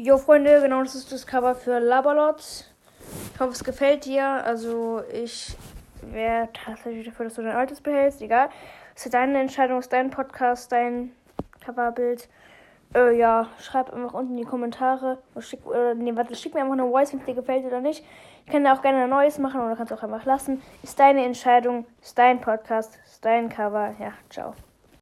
Jo, Freunde, genau das ist das Cover für Labalot. Ich hoffe, es gefällt dir. Also, ich wäre tatsächlich dafür, dass du dein altes behältst. Egal. Es ist deine Entscheidung, es ist dein Podcast, dein Coverbild. Äh, ja, schreib einfach unten in die Kommentare. Oder schick, oder, nee, warte, schick mir einfach eine Voice, wenn es dir gefällt oder nicht. Ich kann da auch gerne ein neues machen oder kannst auch einfach lassen. Ist deine Entscheidung, ist dein Podcast, ist dein Cover. Ja, ciao.